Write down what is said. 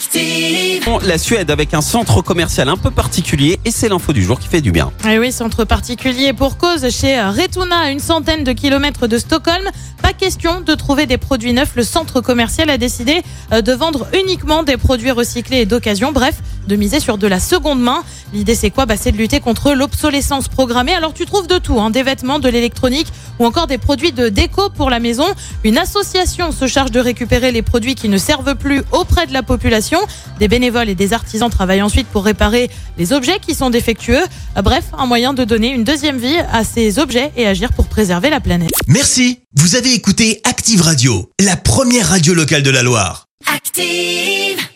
Active. La Suède avec un centre commercial un peu particulier et c'est l'info du jour qui fait du bien. Eh oui, centre particulier pour cause chez Retuna, à une centaine de kilomètres de Stockholm. Pas question de trouver des produits neufs. Le centre commercial a décidé euh, de vendre uniquement des produits recyclés et d'occasion. Bref, de miser sur de la seconde main. L'idée, c'est quoi? Bah, C'est de lutter contre l'obsolescence programmée. Alors, tu trouves de tout hein, des vêtements, de l'électronique ou encore des produits de déco pour la maison. Une association se charge de récupérer les produits qui ne servent plus auprès de la population. Des bénévoles et des artisans travaillent ensuite pour réparer les objets qui sont défectueux. Euh, Bref, un moyen de donner une deuxième vie à ces objets et agir pour préserver la planète. Merci. Vous avez écouté Active Radio, la première radio locale de la Loire. Active.